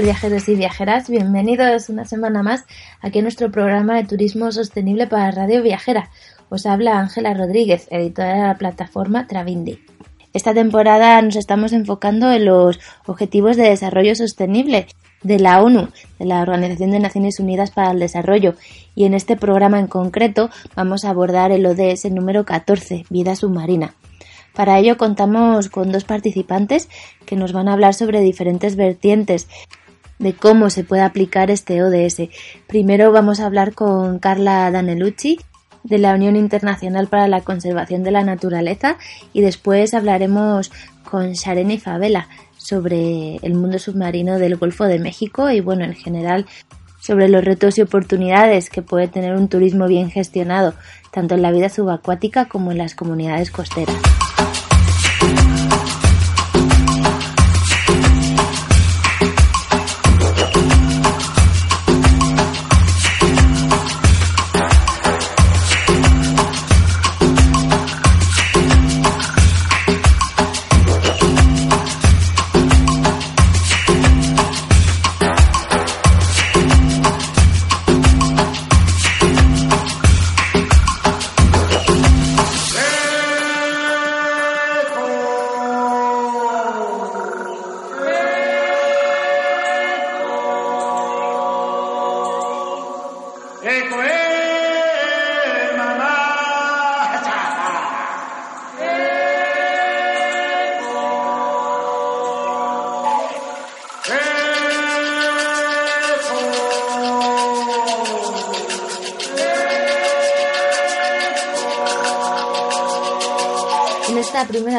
viajeros y viajeras? Bienvenidos una semana más aquí a nuestro programa de turismo sostenible para Radio Viajera. Os habla Ángela Rodríguez, editora de la plataforma Travindi. Esta temporada nos estamos enfocando en los Objetivos de Desarrollo Sostenible de la ONU, de la Organización de Naciones Unidas para el Desarrollo, y en este programa en concreto vamos a abordar el ODS número 14, Vida Submarina. Para ello contamos con dos participantes que nos van a hablar sobre diferentes vertientes de cómo se puede aplicar este ODS. Primero vamos a hablar con Carla Danelucci de la Unión Internacional para la Conservación de la Naturaleza y después hablaremos con Shareni Favela sobre el mundo submarino del Golfo de México y bueno, en general sobre los retos y oportunidades que puede tener un turismo bien gestionado, tanto en la vida subacuática como en las comunidades costeras.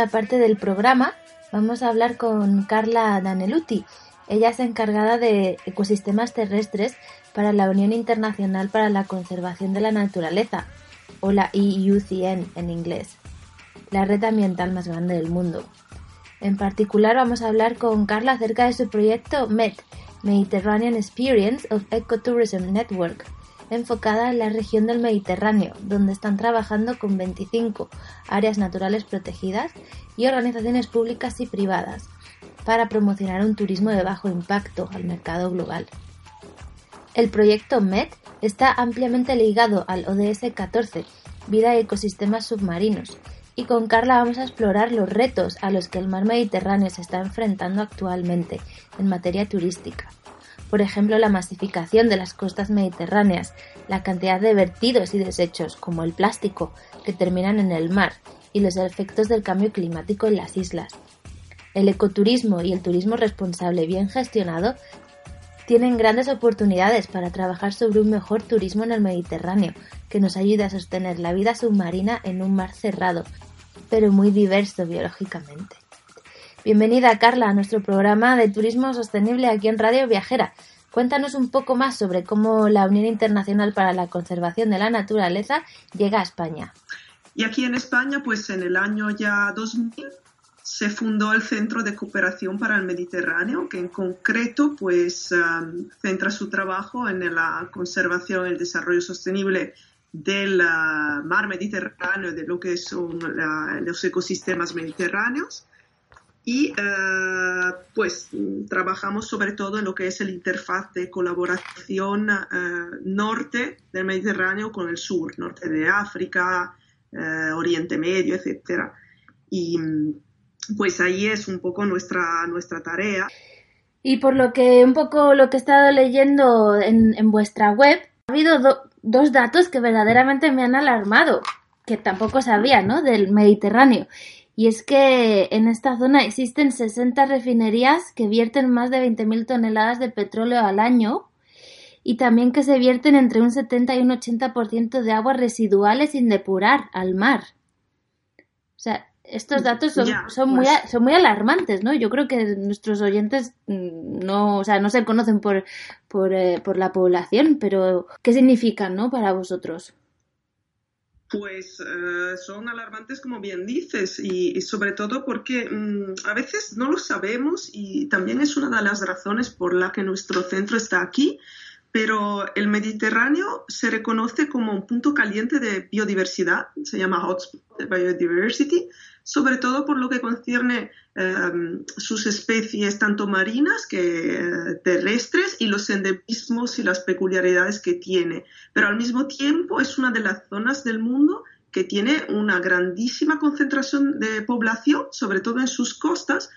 Parte del programa vamos a hablar con Carla Daneluti. Ella es encargada de ecosistemas terrestres para la Unión Internacional para la Conservación de la Naturaleza, o la IUCN en inglés, la red ambiental más grande del mundo. En particular vamos a hablar con Carla acerca de su proyecto MET, Mediterranean Experience of Ecotourism Network, enfocada en la región del Mediterráneo, donde están trabajando con 25 áreas naturales protegidas y organizaciones públicas y privadas para promocionar un turismo de bajo impacto al mercado global. El proyecto MET está ampliamente ligado al ODS 14, Vida y Ecosistemas Submarinos, y con Carla vamos a explorar los retos a los que el mar Mediterráneo se está enfrentando actualmente en materia turística por ejemplo la masificación de las costas mediterráneas, la cantidad de vertidos y desechos, como el plástico, que terminan en el mar, y los efectos del cambio climático en las islas. El ecoturismo y el turismo responsable bien gestionado tienen grandes oportunidades para trabajar sobre un mejor turismo en el Mediterráneo, que nos ayude a sostener la vida submarina en un mar cerrado, pero muy diverso biológicamente. Bienvenida Carla a nuestro programa de turismo sostenible aquí en Radio Viajera. Cuéntanos un poco más sobre cómo la Unión Internacional para la Conservación de la Naturaleza llega a España. Y aquí en España, pues en el año ya 2000 se fundó el Centro de Cooperación para el Mediterráneo, que en concreto pues um, centra su trabajo en la conservación y el desarrollo sostenible del uh, mar Mediterráneo, de lo que son los ecosistemas mediterráneos y eh, pues trabajamos sobre todo en lo que es el interfaz de colaboración eh, norte del Mediterráneo con el sur, norte de África, eh, Oriente Medio, etcétera. Y pues ahí es un poco nuestra, nuestra tarea. Y por lo que un poco lo que he estado leyendo en, en vuestra web, ha habido dos datos que verdaderamente me han alarmado, que tampoco sabía, ¿no? Del Mediterráneo. Y es que en esta zona existen 60 refinerías que vierten más de 20.000 toneladas de petróleo al año y también que se vierten entre un 70 y un 80% de aguas residuales sin depurar al mar. O sea, estos datos son, son, muy, pues son muy alarmantes, ¿no? Yo creo que nuestros oyentes mm, no, o sea, no se conocen por, por, eh, por la población, pero ¿qué significan, ¿no? Para vosotros pues eh, son alarmantes como bien dices y, sobre todo porque mm, a veces no lo sabemos y también es una de las razones por la que nuestro centro está aquí pero el Mediterráneo se reconoce como un punto caliente de biodiversidad, se llama Hotspot de Biodiversity, sobre todo por lo que concierne em, sus especies tanto marinas que eh, terrestres y los endemismos y las peculiaridades que tiene. Pero al mismo tiempo es una de las zonas del mundo que tiene una grandísima concentración de población, sobre todo en sus costas,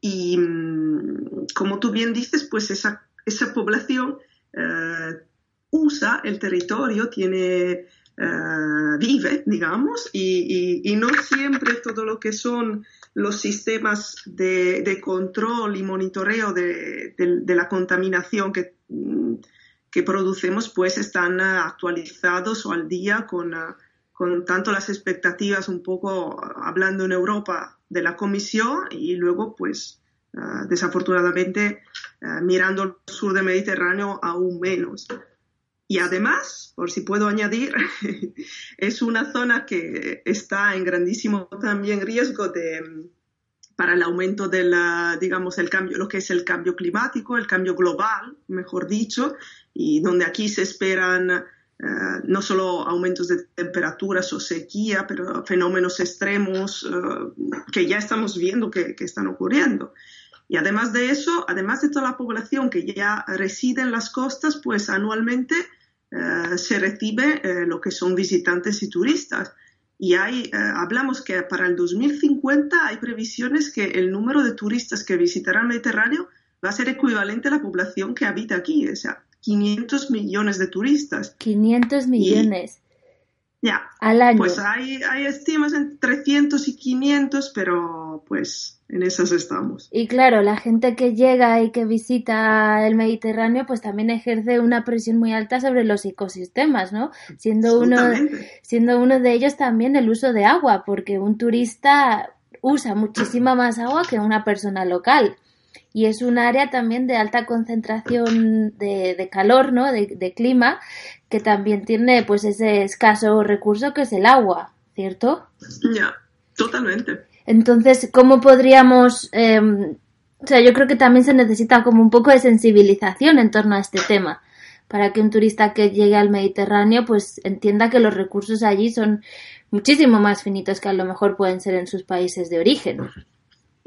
y mm, como tú bien dices, pues esa, esa población eh, usa el territorio, tiene, eh, vive, digamos, y, no siempre todo lo que son los sistemas de, control y monitoreo de, la contaminación que, mm, que, producemos, pues están actualizados o al día con, con tanto las expectativas un poco hablando en Europa de la Comisión y luego, pues, desafortunadamente, eh, mirando el sur del Mediterráneo aún menos. Y además, por si puedo añadir, es una zona que está en grandísimo también riesgo para el aumento de la, digamos, el cambio, lo que es el cambio climático, el cambio global, mejor dicho, y donde aquí se esperan eh, no solo aumentos de temperaturas o sequía, pero fenómenos extremos eh, que ya estamos viendo que, que están ocurriendo. Y además de eso, además de toda la población que ya reside en las costas, pues anualmente se recibe eh, lo que son visitantes y turistas. Y hay, eh, hablamos que para el 2050 hay previsiones que el número de turistas que visitarán el Mediterráneo va a ser equivalente a la población que habita aquí, o sea, 500 millones de turistas. 500 millones. Ya. Al año. Pues hay, hay estimas entre 300 y 500, pero pues en esas estamos. Y claro, la gente que llega y que visita el Mediterráneo, pues también ejerce una presión muy alta sobre los ecosistemas, ¿no? Siendo uno, siendo uno de ellos también el uso de agua, porque un turista usa muchísima más agua que una persona local. Y es un área también de alta concentración de, calor, ¿no? De, de clima, que también tiene pues ese escaso recurso que es el agua, ¿cierto? Ya, totalmente. Entonces, ¿cómo podríamos... Em, o sea, yo creo que también se necesita como un poco de sensibilización en torno a este tema, para que un turista que llegue al Mediterráneo pues entienda que los recursos allí son muchísimo más finitos que a lo mejor pueden ser en sus países de origen.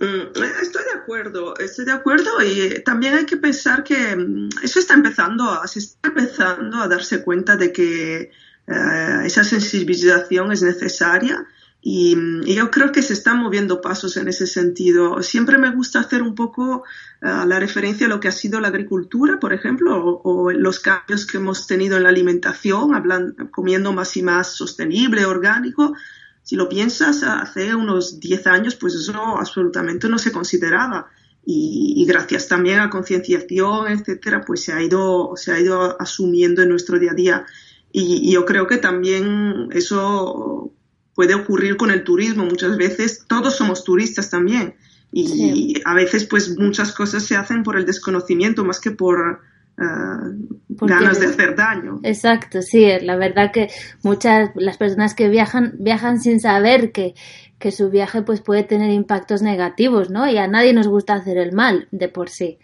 Mm, estoy de acuerdo, estoy de acuerdo y también hay que pensar que mm, eso está empezando a, se está empezando a darse cuenta de que eh, esa sensibilización es necesaria y, yo creo que se están moviendo pasos en ese sentido. Siempre me gusta hacer un poco uh, la referencia a lo que ha sido la agricultura, por ejemplo, o, los cambios que hemos tenido en la alimentación, hablando, comiendo más y más sostenible, orgánico. Si lo piensas, hace unos 10 años, pues eso absolutamente no se consideraba. Y, y gracias también a concienciación, etcétera, pues se ha ido, se ha ido asumiendo en nuestro día a día. Y, y yo creo que también eso puede ocurrir con el turismo muchas veces. Todos somos turistas también. Y a veces pues muchas cosas se hacen por el desconocimiento más que por uh, ganas de hacer daño. Exacto, sí, la verdad que muchas las personas que viajan viajan sin saber que, que su viaje pues puede tener impactos negativos, ¿no? Y a nadie nos gusta hacer el mal de por sí.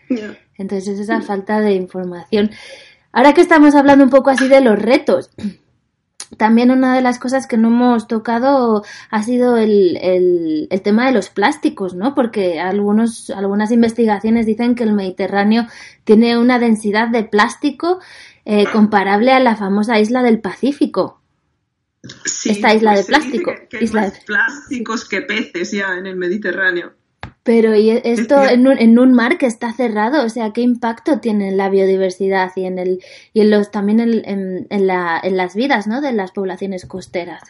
Entonces es esa falta de información. Ahora que estamos hablando un poco así de los retos, también una de las cosas que no hemos tocado ha sido el, el, tema de los plásticos, ¿no? Porque algunos, algunas investigaciones dicen que el Mediterráneo tiene una densidad de plástico eh, comparable a la famosa isla del Pacífico. Esta isla pues de plástico. más plásticos que peces ya en el Mediterráneo. Pero ¿y esto en un, en un mar que está cerrado? O sea, ¿qué impacto tiene en la biodiversidad y en el y en los también en, en, la, en las vidas ¿no? de las poblaciones costeras?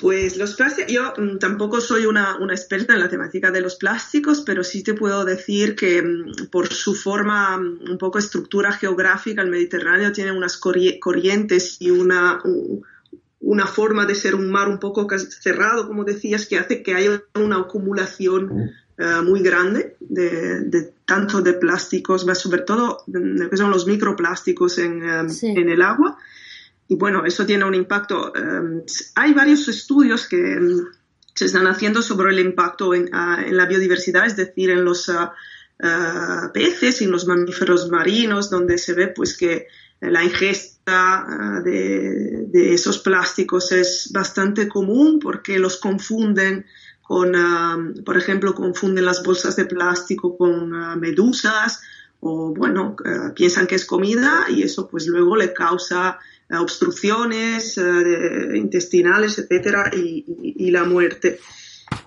Pues los plásticos, yo mm, tampoco soy una, una, experta en la temática de los plásticos, pero sí te puedo decir que mm, por su forma, mm, un poco estructura geográfica, el Mediterráneo tiene unas corrientes y una, una forma de ser un mar un poco cerrado, como decías, que hace que haya una acumulación eh, muy grande de, tanto de plásticos, sobre todo que son los microplásticos en, eh, en, el agua. Y bueno, eso tiene un impacto. Eh, hay varios estudios que mm, se están haciendo sobre el impacto en, ah, en, la biodiversidad, es decir, en los, ah, peces y en los mamíferos marinos, donde se ve pues que la ingesta de, de, esos plásticos es bastante común porque los confunden con, por ejemplo, confunden las bolsas de plástico con medusas o, bueno, piensan que es comida y eso pues luego le causa obstrucciones intestinales, etcétera, y, la muerte.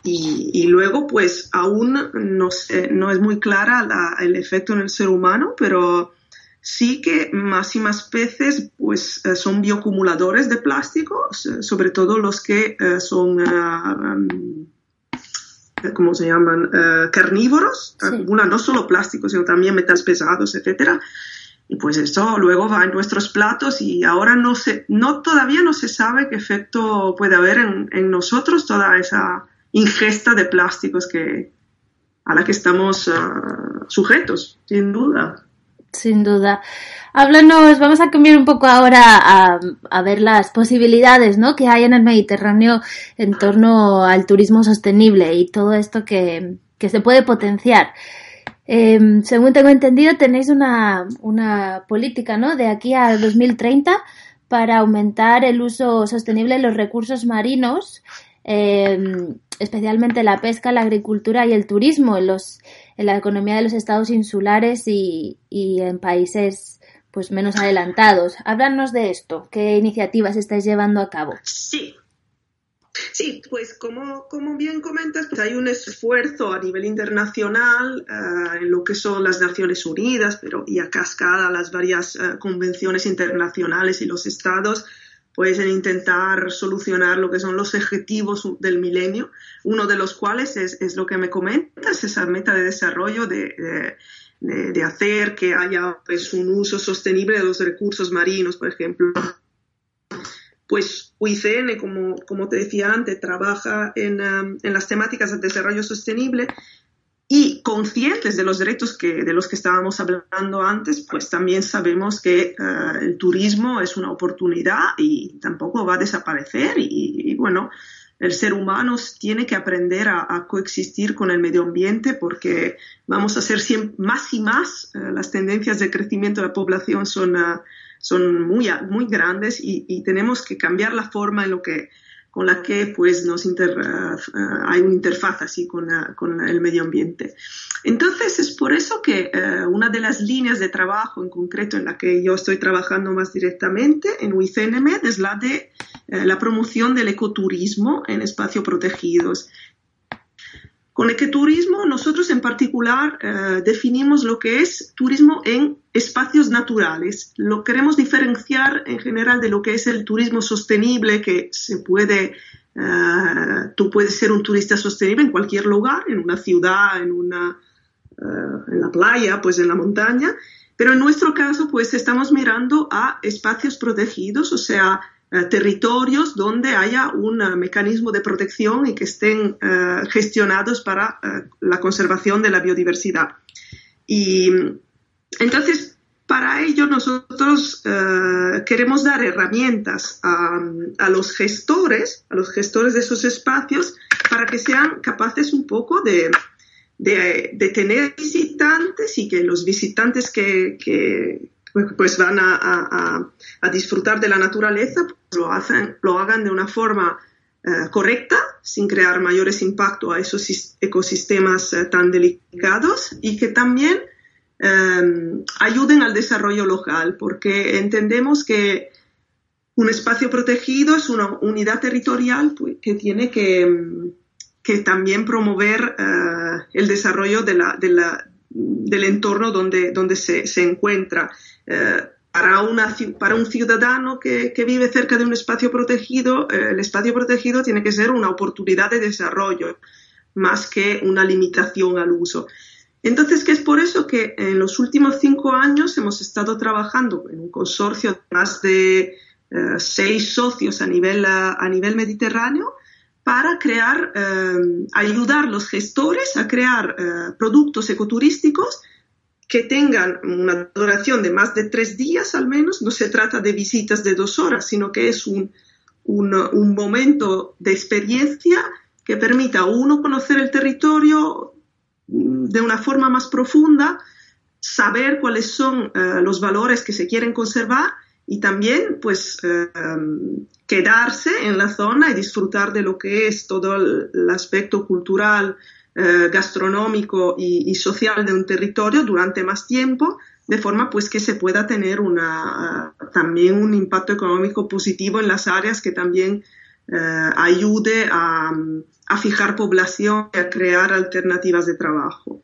Y, luego, pues aún no es muy clara el efecto en el ser humano, pero sí que más y más peces pues eh, son bioacumuladores de plástico, sobre todo los que eh, son, uh, ¿cómo se llaman? carnívoros, acumulan no solo plástico, sino también metales pesados, etcétera. Y pues eso luego va en nuestros platos y ahora no se, no, todavía no se sabe qué efecto puede haber en, en nosotros toda esa ingesta de plásticos que, a la que estamos uh, sujetos, sin duda. Sin duda. Háblanos, vamos a cambiar un poco ahora a, ver las posibilidades ¿no? que hay en el Mediterráneo en torno al turismo sostenible y todo esto que, que se puede potenciar. Eh, según tengo entendido, tenéis una, una política ¿no? de aquí al 2030 para aumentar el uso sostenible de los recursos marinos eh, especialmente la pesca, la agricultura y el turismo en, los, en la economía de los estados insulares y, y en países pues menos adelantados. Háblanos de esto. ¿Qué iniciativas estáis llevando a cabo? Sí, Sí, pues como, como bien comentas, pues hay un esfuerzo a nivel internacional uh, en lo que son las Naciones Unidas, pero y a cascada las varias uh, convenciones internacionales y los estados pues en intentar solucionar lo que son los objetivos del milenio, uno de los cuales es, lo que me comentas, esa meta de desarrollo de, de, hacer que haya pues, un uso sostenible de los recursos marinos, por ejemplo. Pues UICN, como, como te decía antes, trabaja en, um, en las temáticas de desarrollo sostenible y conscientes de los derechos que, de los que estábamos hablando antes, pues también sabemos que uh, el turismo es una oportunidad y tampoco va a desaparecer. Y, y bueno, el ser humano tiene que aprender a, a, coexistir con el medio ambiente porque vamos a ser siempre, más y más. Uh, las tendencias de crecimiento de la población son, uh, son muy, muy grandes y, y tenemos que cambiar la forma en lo que con la que pues nos uh, hay una interfaz así con, el medio ambiente. Entonces es por eso que uh, una de las líneas de trabajo en concreto en la que yo estoy trabajando más directamente en UICNM es la de la promoción del ecoturismo en espacios protegidos. Con ecoturismo nosotros en particular eh, definimos lo que es turismo en espacios naturales. Lo queremos diferenciar en general de lo que es el turismo sostenible que se puede, eh, tú puedes ser un turista sostenible en cualquier lugar, en una ciudad, en una, eh, en la playa, pues en la montaña. Pero en nuestro caso, pues estamos mirando a espacios protegidos, o sea, eh, territorios donde haya un uh, mecanismo de protección y que estén uh, gestionados para la conservación de la biodiversidad. Y entonces, para ello nosotros queremos dar herramientas a, los gestores, a los gestores de esos espacios, para que sean capaces un poco de, de, tener visitantes y que los visitantes que pues van a, a, a, disfrutar de la naturaleza, pues lo, hacen, lo hagan de una forma uh, correcta, sin crear mayores impactos a esos ecosistemas uh, tan delicados y que también um, ayuden al desarrollo local, porque entendemos que un espacio protegido es una unidad territorial pues, que tiene que, que también promover uh, el desarrollo de la, de la, del entorno donde, donde se, se encuentra. Eh, para, una, para un ciudadano que, que, vive cerca de un espacio protegido, eh, el espacio protegido tiene que ser una oportunidad de desarrollo más que una limitación al uso. Entonces, que es por eso que en los últimos cinco años hemos estado trabajando en un consorcio de más de uh, seis socios a nivel, a nivel mediterráneo para crear, uh, ayudar a los gestores a crear productos ecoturísticos que tengan una duración de más de tres días al menos. No se trata de visitas de dos horas, sino que es un, un, momento de experiencia que permita a uno conocer el territorio, de una forma más profunda, saber cuáles son eh, los valores que se quieren conservar y también pues eh, quedarse en la zona y disfrutar de lo que es todo el, aspecto cultural, eh, gastronómico y, social de un territorio durante más tiempo, de forma pues que se pueda tener una, también un impacto económico positivo en las áreas que también ayude a, a fijar población y a crear alternativas de trabajo.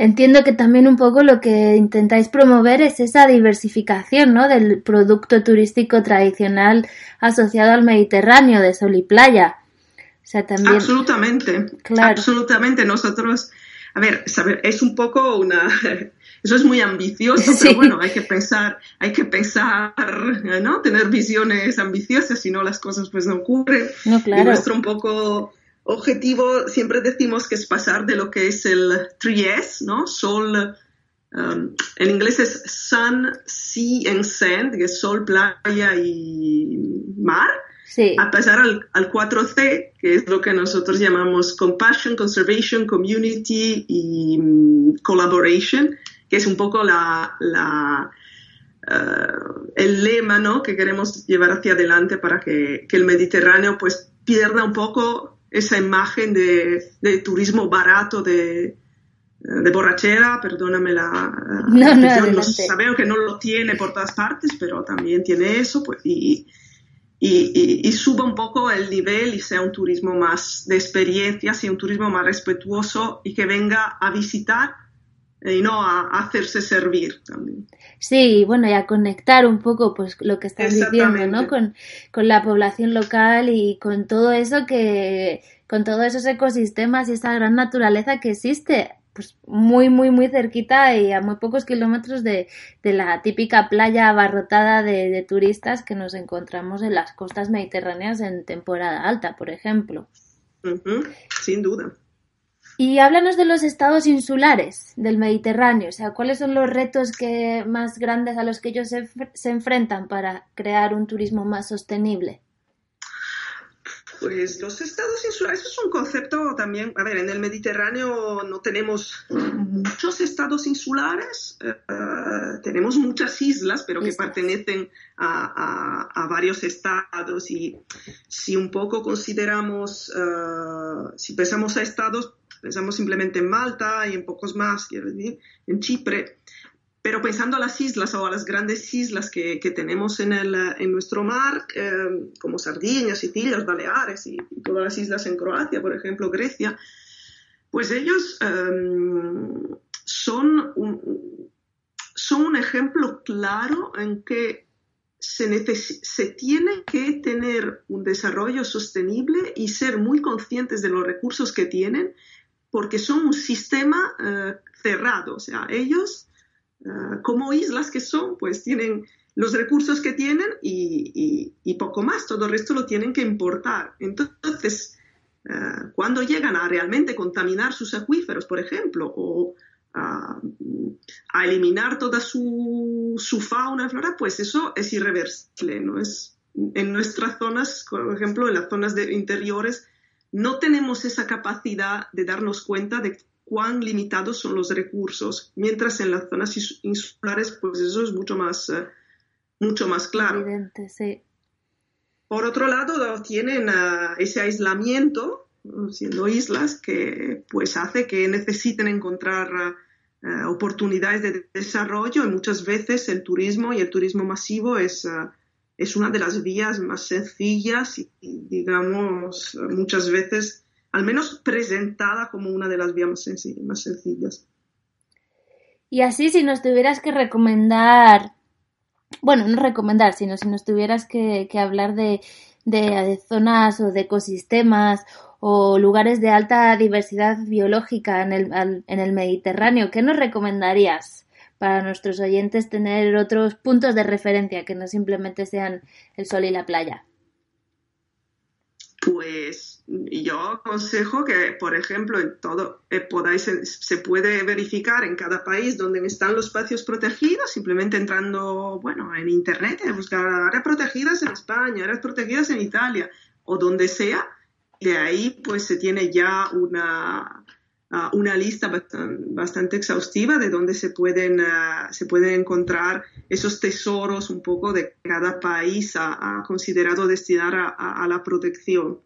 Entiendo que también un poco lo que intentáis promover es esa diversificación ¿no? del producto turístico tradicional asociado al Mediterráneo, de sol y playa. O sea, también... Absolutamente, claro. absolutamente. Nosotros, a ver, es un poco una... Eso es muy ambicioso, pero bueno, hay que pensar, hay que pensar, ¿no? Tener visiones ambiciosas, si no las cosas pues no ocurren. No, claro. Y nuestro un poco objetivo siempre decimos que es pasar de lo que es el 3S, ¿no? Sol, um, en inglés es Sun, Sea and Sand, que es sol, playa y mar, a pasar al, al, 4C, que es lo que nosotros llamamos Compassion, Conservation, Community y um, Collaboration, que es un poco la, la uh, el lema ¿no? que queremos llevar hacia adelante para que, que el Mediterráneo pues pierda un poco esa imagen de, turismo barato, de, de borrachera, perdóname la, no, no, sabemos que no lo tiene por todas partes, pero también tiene eso, pues, y, y, suba un poco el nivel y sea un turismo más de experiencia, sea un turismo más respetuoso y que venga a visitar y no a, hacerse servir también. Sí, bueno, y a conectar un poco, pues, lo que estás diciendo, ¿no? Con, con, la población local y con todo eso que, con todos esos ecosistemas y esa gran naturaleza que existe, pues, muy, muy, muy cerquita y a muy pocos kilómetros de, de la típica playa abarrotada de, de turistas que nos encontramos en las costas mediterráneas en temporada alta, por ejemplo. Sin duda. Y háblanos de los estados insulares del Mediterráneo, o sea, ¿cuáles son los retos que, más grandes a los que ellos se, se enfrentan para crear un turismo más sostenible? Pues los estados insulares es un concepto también, a ver, en el Mediterráneo no tenemos muchos estados insulares, eh, tenemos muchas islas, pero que pertenecen a, a, varios estados y si un poco consideramos, uh, si pensamos a estados, Pensamos simplemente en Malta y en pocos más, quiero decir, en Chipre. Pero pensando a las islas o a las grandes islas que, que tenemos en, el, en, nuestro mar, eh, como Sardinia, Sicilia, Baleares y, todas las islas en Croacia, por ejemplo, Grecia, pues ellos eh, son, un, son un ejemplo claro en que se, se, tiene que tener un desarrollo sostenible y ser muy conscientes de los recursos que tienen porque son un sistema eh, cerrado, o sea, ellos, eh, como islas que son, pues tienen los recursos que tienen y, poco más, todo el resto lo tienen que importar. Entonces, eh, cuando llegan a realmente contaminar sus acuíferos, por ejemplo, o a, eliminar toda su, su, fauna y flora, pues eso es irreversible, ¿no? Es, en nuestras zonas, por ejemplo, en las zonas de interiores, no tenemos esa capacidad de darnos cuenta de cuán limitados son los recursos, mientras en las zonas insulares, pues eso es mucho más, eh, mucho más claro. Por otro lado, tienen eh, ese aislamiento, siendo islas, que pues hace que necesiten encontrar eh, oportunidades de desarrollo y muchas veces el turismo y el turismo masivo es es una de las vías más sencillas y, digamos, muchas veces, al menos presentada como una de las vías más, sencillas. Y así, si nos tuvieras que recomendar, bueno, no recomendar, sino si nos tuvieras que, hablar de, de, zonas o de ecosistemas o lugares de alta diversidad biológica en el, en el Mediterráneo, ¿qué nos recomendarías? Para nuestros oyentes tener otros puntos de referencia que no simplemente sean el sol y la playa? Pues yo aconsejo que, por ejemplo, en todo eh, podáis, se puede verificar en cada país donde están los espacios protegidos, simplemente entrando, bueno, en internet, buscar áreas protegidas en España, áreas protegidas en Italia o donde sea. De ahí, pues se tiene ya una, una lista bastante, exhaustiva de donde se pueden, ah, se pueden encontrar esos tesoros un poco de cada país ha, considerado destinar a, la protección.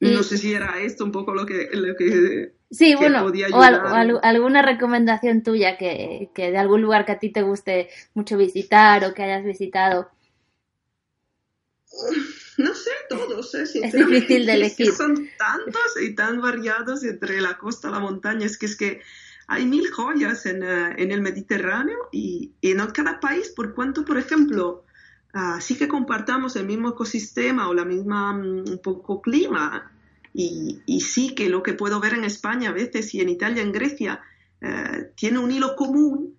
No sé si era esto un poco lo que, lo que Sí, bueno, o, alguna recomendación tuya que, de algún lugar que a ti te guste mucho visitar o que hayas visitado. No sé, todos, ¿eh? Es difícil de elegir. Son tantos y tan variados entre la costa y la montaña. Es que es que hay mil joyas en, eh, el Mediterráneo y, en cada país, por cuanto, por ejemplo, uh, sí que compartamos el mismo ecosistema o la misma mm, un poco clima y, sí que lo que puedo ver en España a veces y en Italia, en Grecia, eh, tiene un hilo común,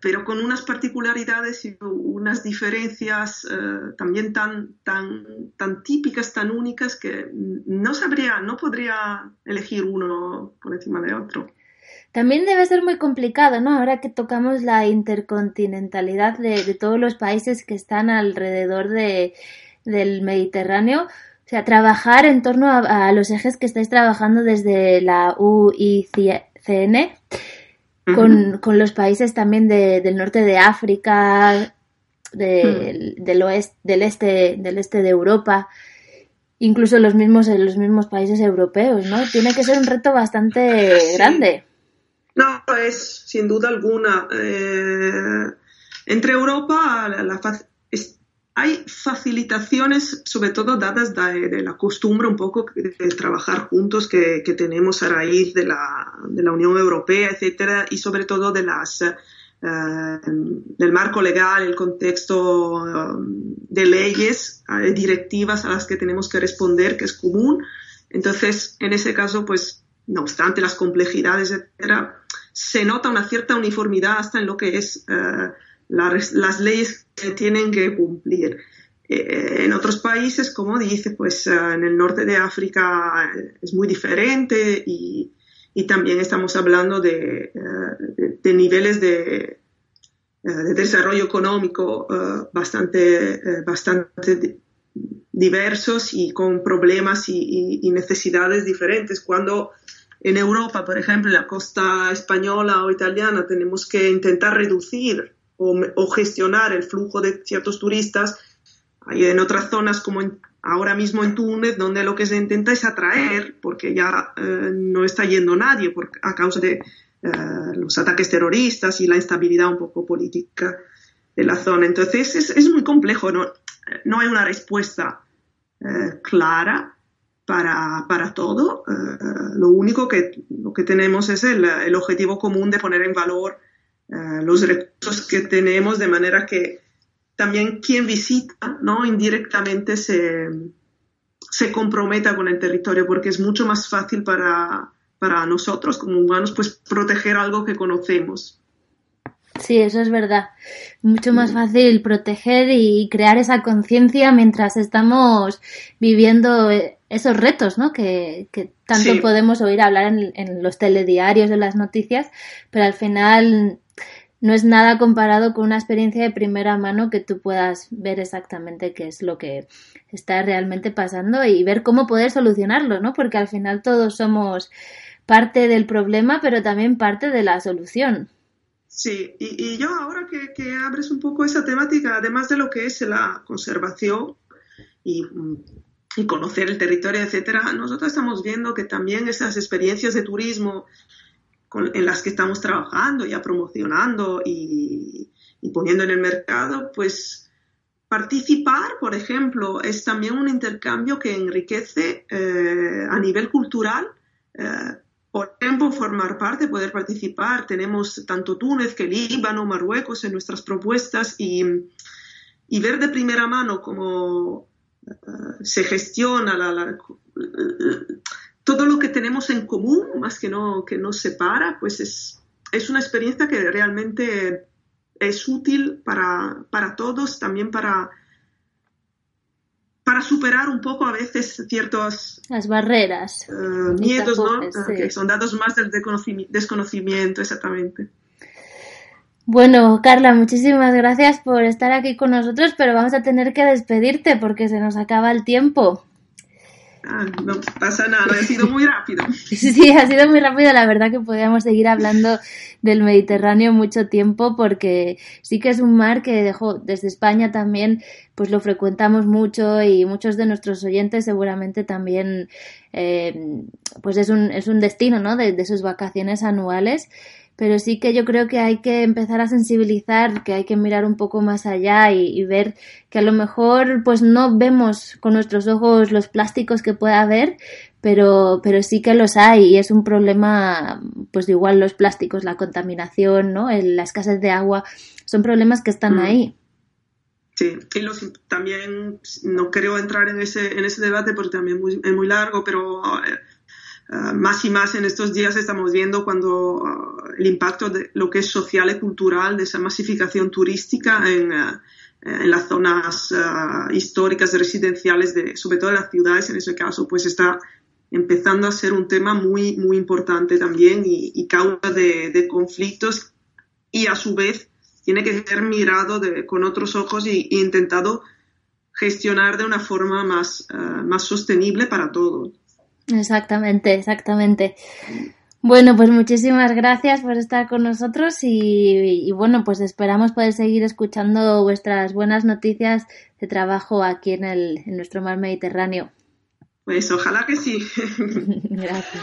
pero con unas particularidades y unas diferencias eh, también tan, tan, tan típicas, tan únicas, que no sabría, no podría elegir uno por encima de otro. También debe ser muy complicado, ¿no? Ahora que tocamos la intercontinentalidad de, todos los países que están alrededor de, del Mediterráneo, o sea, trabajar en torno a, los ejes que estáis trabajando desde la UICN, con, con los países también del norte de África, del, oeste, del, este, del este de Europa, incluso los mismos, los mismos países europeos, ¿no? Tiene que ser un reto bastante grande. No, es sin duda alguna. Eh, entre Europa, la, la, hay facilitaciones, sobre todo dadas de, la costumbre un poco de, trabajar juntos que, tenemos a raíz de la, de la, Unión Europea, etcétera, y sobre todo de las, eh, del marco legal, el contexto um, de leyes, eh, directivas a las que tenemos que responder, que es común. Entonces, en ese caso, pues, no obstante las complejidades, etcétera, se nota una cierta uniformidad hasta en lo que es eh, las leyes que tienen que cumplir. Eh, en otros países, como dice, pues eh, en el norte de África eh, es muy diferente y, también estamos hablando de, niveles de, desarrollo económico bastante, bastante diversos y con problemas y, y, necesidades diferentes. Cuando en Europa, por ejemplo, en la costa española o italiana, tenemos que intentar reducir o, gestionar el flujo de ciertos turistas. Hay en otras zonas como ahora mismo en Túnez, donde lo que se intenta es atraer, porque ya eh, no está yendo nadie por, a causa de eh, los ataques terroristas y la instabilidad un poco política de la zona. Entonces es, es muy complejo, no, no hay una respuesta eh, clara para, para todo. lo único que, lo que tenemos es el, el objetivo común de poner en valor eh, los recursos que tenemos, de manera que también quien visita, ¿no? Indirectamente se, se comprometa con el territorio, porque es mucho más fácil para, para nosotros como humanos, pues proteger algo que conocemos. Sí, eso es verdad. Mucho más fácil proteger y crear esa conciencia mientras estamos viviendo esos retos, ¿no? Que, que tanto podemos oír hablar en, en, los telediarios, en las noticias, pero al final no es nada comparado con una experiencia de primera mano que tú puedas ver exactamente qué es lo que está realmente pasando y ver cómo poder solucionarlo, ¿no? Porque al final todos somos parte del problema, pero también parte de la solución. Sí, y, yo ahora que, abres un poco esa temática, además de lo que es la conservación y, y conocer el territorio, etcétera, nosotros estamos viendo que también esas experiencias de turismo en las que estamos trabajando, ya promocionando y, poniendo en el mercado, pues participar, por ejemplo, es también un intercambio que enriquece eh, a nivel cultural. Eh, por ejemplo, formar parte, poder participar. Tenemos tanto Túnez que Líbano, Marruecos en nuestras propuestas y, ver de primera mano cómo eh, se gestiona la, todo lo que tenemos en común, más que no que nos separa, pues es, es una experiencia que realmente es útil para, para todos, también para, para superar un poco a veces ciertos... Las barreras. Eh, miedos, ¿no? Que son dados más del desconocimiento, exactamente. Bueno, Carla, muchísimas gracias por estar aquí con nosotros, pero vamos a tener que despedirte porque se nos acaba el tiempo. Ah, no pasa nada, ha sido muy rápido. Sí, ha sido muy rápido. La verdad que podríamos seguir hablando del Mediterráneo mucho tiempo porque sí que es un mar que dejó desde España también, pues lo frecuentamos mucho y muchos de nuestros oyentes seguramente también, eh, pues es un, es un destino, ¿no? De, de sus vacaciones anuales pero sí que yo creo que hay que empezar a sensibilizar, que hay que mirar un poco más allá y, ver que a lo mejor pues no vemos con nuestros ojos los plásticos que pueda haber, pero, pero sí que los hay y es un problema, pues igual los plásticos, la contaminación, ¿no? El, la escasez de agua, son problemas que están mm. ahí. Sí, y los, también no quiero entrar en ese, en ese debate porque también es muy largo, pero Ah, más y más en estos días estamos viendo cuando el impacto de lo que es social y cultural de esa masificación turística en, ah, en las zonas históricas y residenciales, de, sobre todo en las ciudades, en ese caso, pues está empezando a ser un tema muy, muy importante también y, causa de, conflictos y a su vez tiene que ser mirado con otros ojos e intentado gestionar de una forma más, más sostenible para todos. Exactamente, exactamente. Bueno, pues muchísimas gracias por estar con nosotros y, bueno, pues esperamos poder seguir escuchando vuestras buenas noticias de trabajo aquí en, el, en nuestro mar Mediterráneo. Pues ojalá que sí. gracias.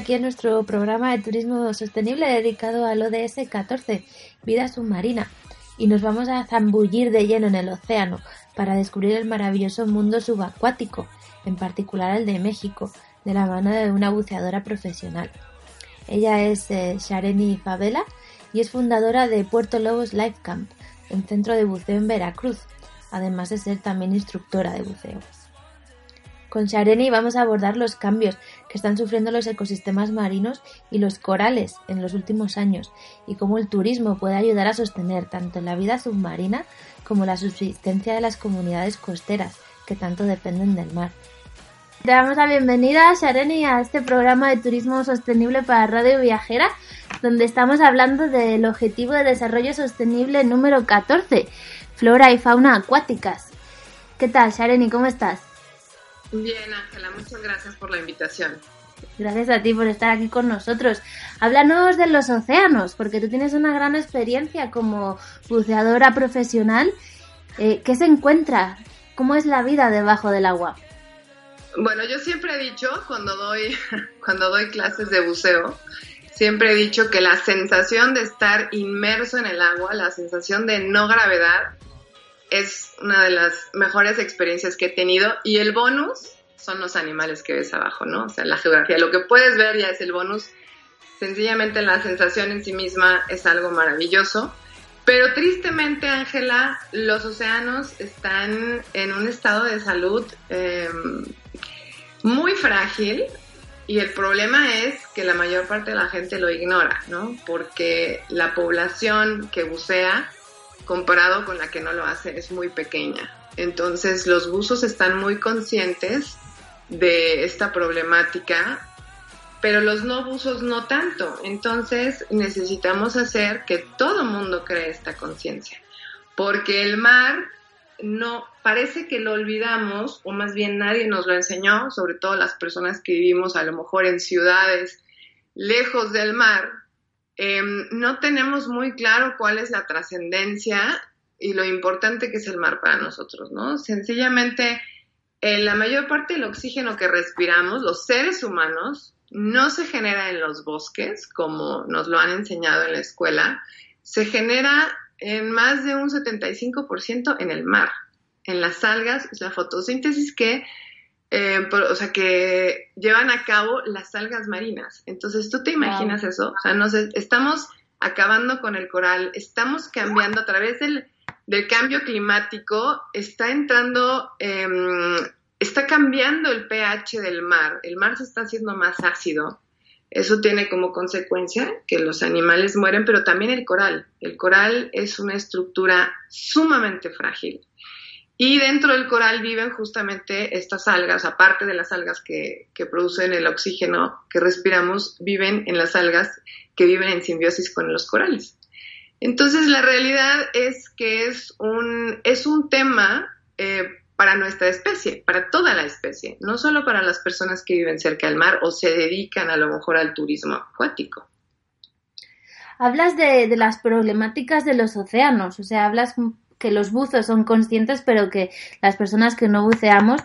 Aquí en nuestro programa de turismo sostenible dedicado al ODS 14, vida submarina, y nos vamos a zambullir de lleno en el océano para descubrir el maravilloso mundo subacuático, en particular el de México, de la mano de una buceadora profesional. Ella es eh, Shareni Favela y es fundadora de Puerto Lobos Life Camp, un centro de buceo en Veracruz, además de ser también instructora de buceo. Con Shareni vamos a abordar los cambios que están sufriendo los ecosistemas marinos y los corales en los últimos años y cómo el turismo puede ayudar a sostener tanto la vida submarina como la subsistencia de las comunidades costeras que tanto dependen del mar. Te damos la bienvenida, Shareni, a este programa de turismo sostenible para Radio Viajera, donde estamos hablando del Objetivo de Desarrollo Sostenible número 14, Flora y Fauna Acuáticas. ¿Qué tal, Shareni? ¿Cómo estás? Bien, Ángela, muchas gracias por la invitación. Gracias a ti por estar aquí con nosotros. Háblanos de los océanos, porque tú tienes una gran experiencia como buceadora profesional. Eh, ¿Qué se encuentra? ¿Cómo es la vida debajo del agua? Bueno, yo siempre he dicho, cuando doy, cuando doy clases de buceo, siempre he dicho que la sensación de estar inmerso en el agua, la sensación de no gravedad, es una de las mejores experiencias que he tenido y el bonus son los animales que ves abajo, ¿no? O sea, la geografía, lo que puedes ver ya es el bonus. Sencillamente la sensación en sí misma es algo maravilloso. Pero tristemente, Ángela, los océanos están en un estado de salud em, muy frágil y el problema es que la mayor parte de la gente lo ignora, ¿no? Porque la población que bucea comparado con la que no lo hace es muy pequeña. Entonces los buzos están muy conscientes de esta problemática, pero los no buzos no tanto. Entonces necesitamos hacer que todo mundo cree esta conciencia, porque el mar no parece que lo olvidamos o más bien nadie nos lo enseñó, sobre todo las personas que vivimos a lo mejor en ciudades lejos del mar, Em, no tenemos muy claro cuál es la trascendencia y lo importante que es el mar para nosotros, ¿no? Sencillamente eh, la mayor parte del oxígeno que respiramos, los seres humanos, no se genera en los bosques, como nos lo han enseñado en la escuela, se genera en más de un 75% en el mar, en las algas, es la fotosíntesis que, eh, o sea, que llevan a cabo las algas marinas. Entonces, ¿tú te imaginas eso? O sea, nos estamos acabando con el coral, estamos cambiando a través del, cambio climático, está entrando, em, está cambiando el pH del mar, el mar se está haciendo más ácido. Eso tiene como consecuencia que los animales mueren, pero también el coral. El coral es una estructura sumamente frágil. Y dentro del coral viven justamente estas algas, aparte de las algas que, producen el oxígeno que respiramos, viven en las algas que viven en simbiosis con los corales. Entonces la realidad es que es un, es un tema eh, para nuestra especie, para toda la especie, no solo para las personas que viven cerca del mar o se dedican a lo mejor al turismo acuático. Hablas de las problemáticas de los océanos, o sea, hablas que los buzos son conscientes, pero que las personas que no buceamos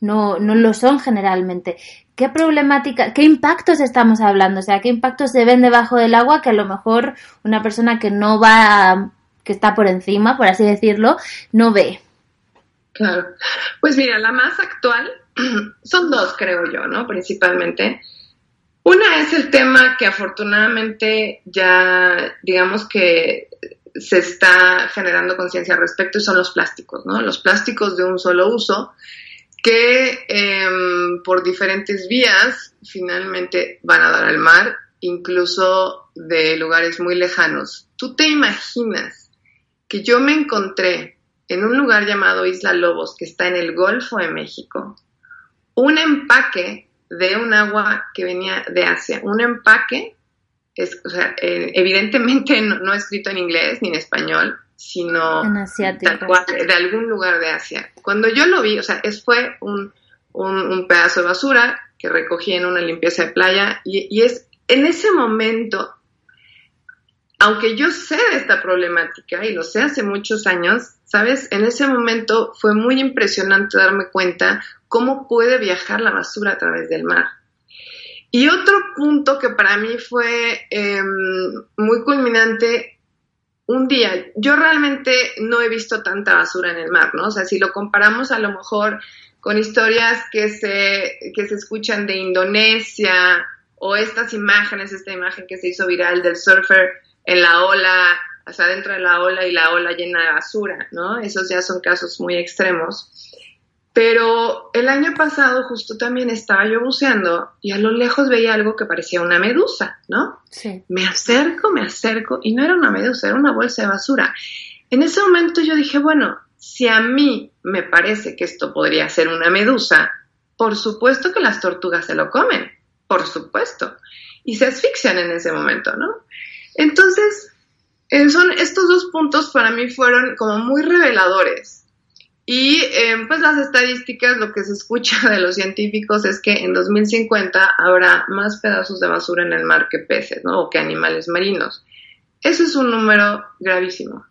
no, no lo son generalmente. ¿Qué problemática, qué impactos estamos hablando? O sea, ¿qué impactos se ven debajo del agua que a lo mejor una persona que no va, que está por encima, por así decirlo, no ve? Claro. Pues mira, la más actual son dos, creo yo, ¿no? Principalmente. Una es el tema que afortunadamente ya, digamos que se está generando conciencia al respecto y son los plásticos, ¿no? Los plásticos de un solo uso que em, por diferentes vías finalmente van a dar al mar, incluso de lugares muy lejanos. ¿Tú te imaginas que yo me encontré en un lugar llamado Isla Lobos, que está en el Golfo de México, un empaque de un agua que venía de Asia, un empaque, es, o sea, eh, evidentemente no, no escrito en inglés ni en español, sino de algún lugar de Asia. Cuando yo lo vi, o sea, es, fue un, un, pedazo de basura que recogí en una limpieza de playa y, y, es en ese momento, aunque yo sé de esta problemática y lo sé hace muchos años, sabes, en ese momento fue muy impresionante darme cuenta cómo puede viajar la basura a través del mar. Y otro punto que para mí fue eh, muy culminante un día, yo realmente no he visto tanta basura en el mar, ¿no? O sea, si lo comparamos a lo mejor con historias que se, que se escuchan de Indonesia o estas imágenes, esta imagen que se hizo viral del surfer en la ola, o sea, dentro de la ola y la ola llena de basura, ¿no? Esos ya son casos muy extremos. Pero el año pasado justo también estaba yo buceando y a lo lejos veía algo que parecía una medusa, ¿no? Sí. Me acerco, me acerco y no era una medusa, era una bolsa de basura. En ese momento yo dije, bueno, si a mí me parece que esto podría ser una medusa, por supuesto que las tortugas se lo comen, por supuesto. Y se asfixian en ese momento, ¿no? Entonces, son estos dos puntos para mí fueron como muy reveladores y eh, pues las estadísticas, lo que se escucha de los científicos es que en 2050 habrá más pedazos de basura en el mar que peces, ¿no? O que animales marinos. Eso es un número gravísimo.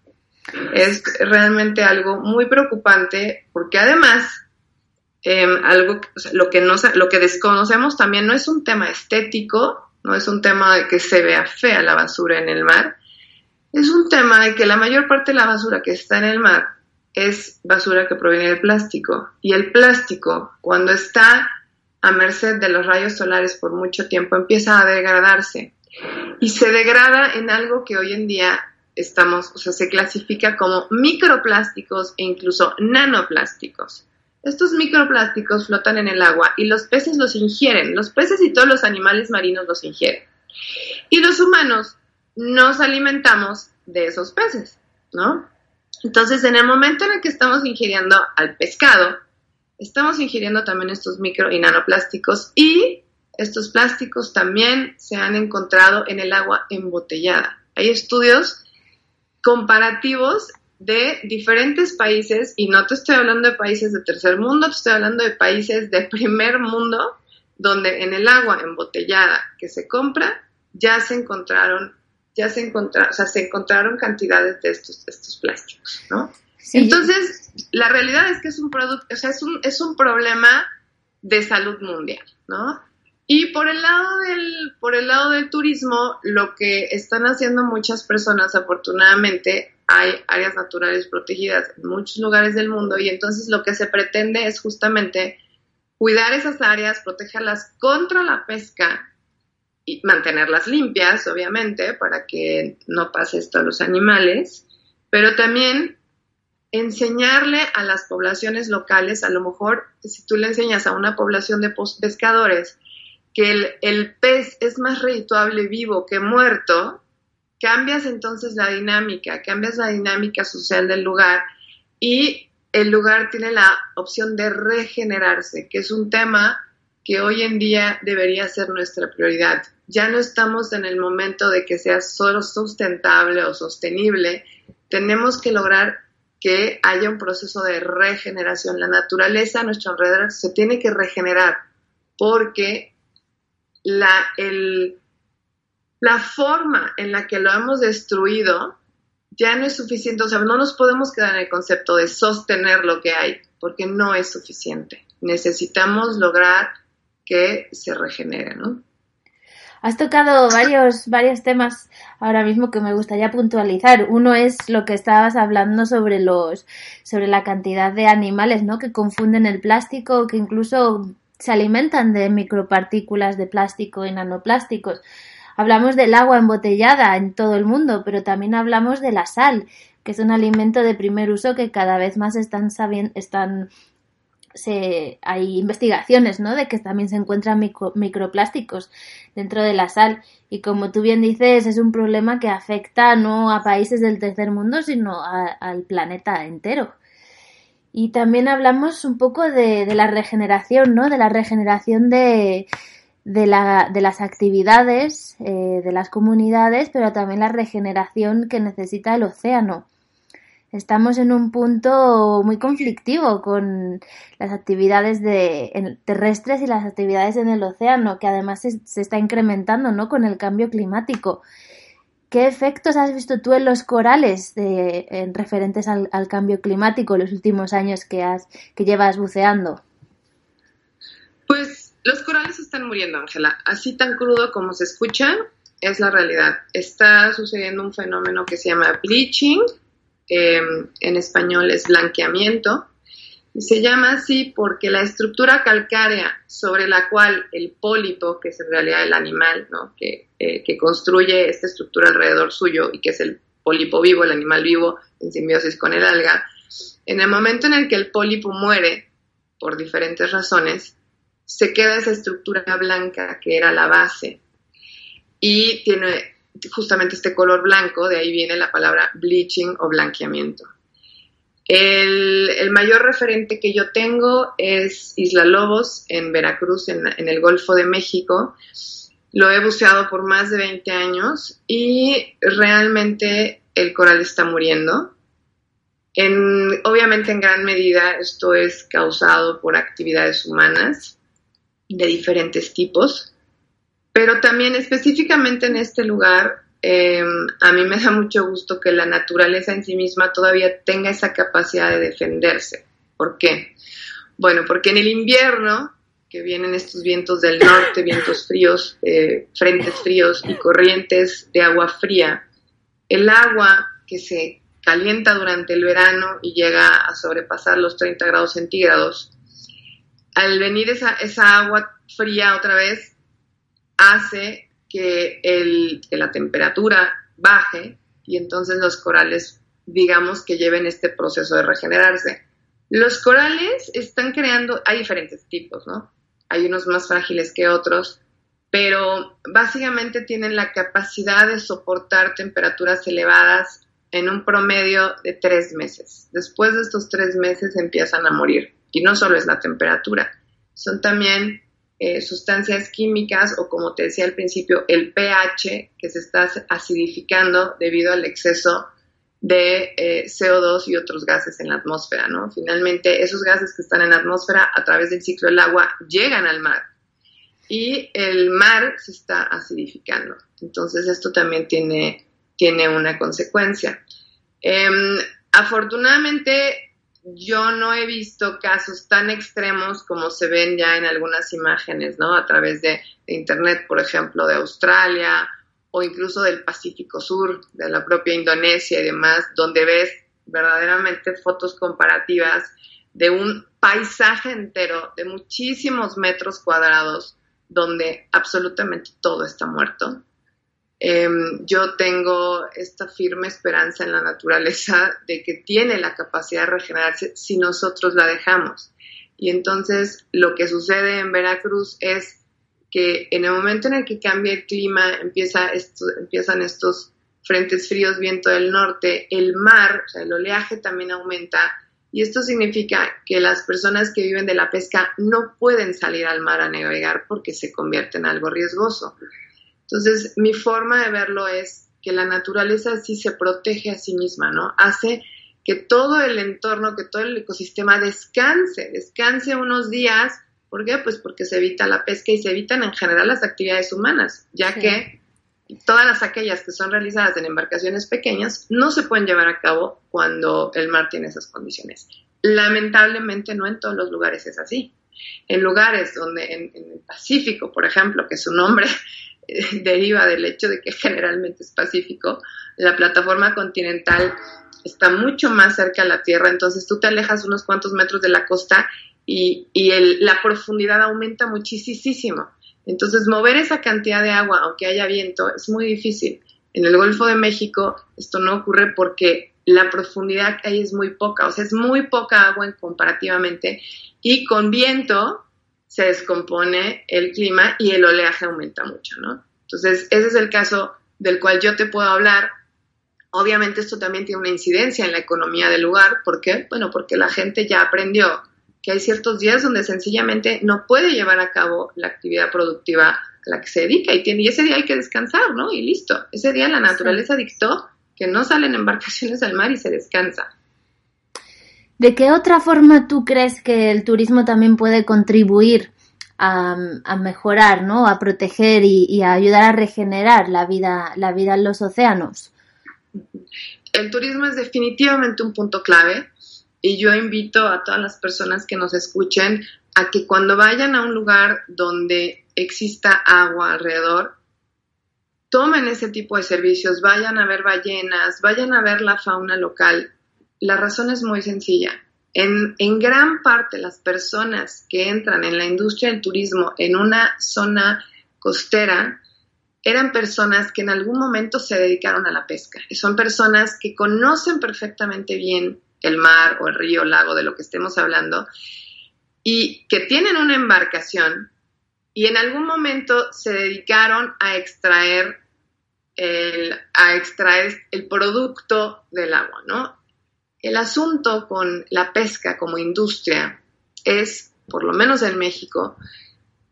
Es realmente algo muy preocupante porque además em, algo, lo, que no, lo que desconocemos también no es un tema estético, no es un tema de que se vea fea la basura en el mar, es un tema de que la mayor parte de la basura que está en el mar es basura que proviene del plástico. Y el plástico, cuando está a merced de los rayos solares por mucho tiempo, empieza a degradarse. Y se degrada en algo que hoy en día estamos, o sea, se clasifica como microplásticos e incluso nanoplásticos. Estos microplásticos flotan en el agua y los peces los ingieren. Los peces y todos los animales marinos los ingieren. Y los humanos nos alimentamos de esos peces, ¿no? Entonces, en el momento en el que estamos ingiriendo al pescado, estamos ingiriendo también estos micro y nanoplásticos y estos plásticos también se han encontrado en el agua embotellada. Hay estudios comparativos de diferentes países y no te estoy hablando de países de tercer mundo, te estoy hablando de países de primer mundo donde en el agua embotellada que se compra ya se encontraron ya se encontraron, o sea, se encontraron cantidades de estos, estos plásticos, ¿no? Entonces, la realidad es que es un producto, o sea, es un, es un problema de salud mundial, ¿no? Y por el lado del, por el lado del turismo, lo que están haciendo muchas personas, afortunadamente, hay áreas naturales protegidas en muchos lugares del mundo y entonces lo que se pretende es justamente cuidar esas áreas, protegerlas contra la pesca y mantenerlas limpias, obviamente, para que no pase esto a los animales, pero también enseñarle a las poblaciones locales, a lo mejor si tú le enseñas a una población de pescadores que el, pez es más redituable vivo que muerto, cambias entonces la dinámica, cambias la dinámica social del lugar y el lugar tiene la opción de regenerarse, que es un tema que hoy en día debería ser nuestra prioridad. Ya no estamos en el momento de que sea solo sustentable o sostenible, tenemos que lograr que haya un proceso de regeneración. La naturaleza a nuestro alrededor se tiene que regenerar porque la, el, la forma en la que lo hemos destruido ya no es suficiente, o sea, no nos podemos quedar en el concepto de sostener lo que hay, porque no es suficiente. Necesitamos lograr que se regenere, ¿no? Has tocado varios, varios temas ahora mismo que me gustaría puntualizar. Uno es lo que estabas hablando sobre los, sobre la cantidad de animales, ¿no? Que confunden el plástico, que incluso se alimentan de micropartículas de plástico y nanoplásticos. Hablamos del agua embotellada en todo el mundo, pero también hablamos de la sal, que es un alimento de primer uso que cada vez más están están se, hay investigaciones, ¿no? De que también se encuentran microplásticos dentro de la sal. Y como tú bien dices, es un problema que afecta no a países del tercer mundo, sino al planeta entero. Y también hablamos un poco de, la regeneración, ¿no? De la regeneración de las actividades eh, de las comunidades, pero también la regeneración que necesita el océano. Estamos en un punto muy conflictivo con las actividades de, terrestres y las actividades en el océano, que además se, está incrementando ¿no? con el cambio climático. ¿Qué efectos has visto tú en los corales en referentes al, al, cambio climático los últimos años que, has, que llevas buceando? Pues los corales están muriendo, Ángela. Así tan crudo como se escucha, es la realidad. Está sucediendo un fenómeno que se llama bleaching, em, en español es blanqueamiento, y se llama así porque la estructura calcárea sobre la cual el pólipo, que es en realidad el animal que, eh, que construye esta estructura alrededor suyo y que es el pólipo vivo, el animal vivo en simbiosis con el alga, en el momento en el que el pólipo muere, por diferentes razones, se queda esa estructura blanca que era la base. Y tiene justamente este color blanco, de ahí viene la palabra bleaching o blanqueamiento. El, mayor referente que yo tengo es Isla Lobos en Veracruz, en, el Golfo de México. Lo he buceado por más de 20 años y realmente el coral está muriendo. obviamente en gran medida esto es causado por actividades humanas de diferentes tipos, pero también específicamente en este lugar, em, a mí me da mucho gusto que la naturaleza en sí misma todavía tenga esa capacidad de defenderse. ¿Por qué? Bueno, porque en el invierno, que vienen estos vientos del norte, vientos fríos, eh, frentes fríos y corrientes de agua fría, el agua que se calienta durante el verano y llega a sobrepasar los 30 grados centígrados, al venir esa, esa agua fría otra vez, hace que, el, que la temperatura baje y entonces los corales, digamos que lleven este proceso de regenerarse. Los corales están creando, hay diferentes tipos, ¿no? Hay unos más frágiles que otros, pero básicamente tienen la capacidad de soportar temperaturas elevadas en un promedio de tres meses. Después de estos tres meses empiezan a morir. Y no solo es la temperatura, son también eh, sustancias químicas o como te decía al principio, el pH que se está acidificando debido al exceso de eh, CO2 y otros gases en la atmósfera, ¿no? Finalmente, esos gases que están en la atmósfera a través del ciclo del agua llegan al mar y el mar se está acidificando. Entonces, esto también tiene, tiene una consecuencia. Em, afortunadamente yo no he visto casos tan extremos como se ven ya en algunas imágenes, ¿no? A través de, Internet, por ejemplo, de Australia o incluso del Pacífico Sur, de la propia Indonesia y demás, donde ves verdaderamente fotos comparativas de un paisaje entero de muchísimos metros cuadrados donde absolutamente todo está muerto. Em, yo tengo esta firme esperanza en la naturaleza de que tiene la capacidad de regenerarse si nosotros la dejamos. Y entonces lo que sucede en Veracruz es que en el momento en el que cambia el clima, empieza empiezan estos frentes fríos, viento del norte, el mar, o sea, el oleaje también aumenta. Y esto significa que las personas que viven de la pesca no pueden salir al mar a navegar porque se convierte en algo riesgoso. Entonces, mi forma de verlo es que la naturaleza sí se protege a sí misma, ¿no? Hace que todo el entorno, que todo el ecosistema descanse, descanse unos días. ¿Por qué? Pues porque se evita la pesca y se evitan en general las actividades humanas, ya que todas las aquellas que son realizadas en embarcaciones pequeñas no se pueden llevar a cabo cuando el mar tiene esas condiciones. Lamentablemente no en todos los lugares es así. En lugares donde, en, en el Pacífico, por ejemplo, que su nombre deriva del hecho de que generalmente es pacífico, la plataforma continental está mucho más cerca a la Tierra, entonces tú te alejas unos cuantos metros de la costa y, la profundidad aumenta muchísimo. Entonces mover esa cantidad de agua, aunque haya viento, es muy difícil. En el Golfo de México esto no ocurre porque la profundidad que hay es muy poca, o sea, es muy poca agua comparativamente y con viento se descompone el clima y el oleaje aumenta mucho, ¿no? Entonces, ese es el caso del cual yo te puedo hablar. Obviamente esto también tiene una incidencia en la economía del lugar. ¿Por qué? Bueno, porque la gente ya aprendió que hay ciertos días donde sencillamente no puede llevar a cabo la actividad productiva a la que se dedica y, tiene, y ese día hay que descansar, ¿no? Y listo. Ese día la naturaleza dictó que no salen embarcaciones al mar y se descansa. ¿De qué otra forma tú crees que el turismo también puede contribuir a, mejorar, ¿no? a proteger y, a ayudar a regenerar la vida, la vida en los océanos? El turismo es definitivamente un punto clave y yo invito a todas las personas que nos escuchen a que cuando vayan a un lugar donde exista agua alrededor, tomen ese tipo de servicios, vayan a ver ballenas, vayan a ver la fauna local, la razón es muy sencilla. En, gran parte las personas que entran en la industria del turismo en una zona costera eran personas que en algún momento se dedicaron a la pesca. Son personas que conocen perfectamente bien el mar o el río, lago, de lo que estemos hablando, y que tienen una embarcación y en algún momento se dedicaron a extraer el, a extraer el producto del agua, ¿no? El asunto con la pesca como industria es, por lo menos en México,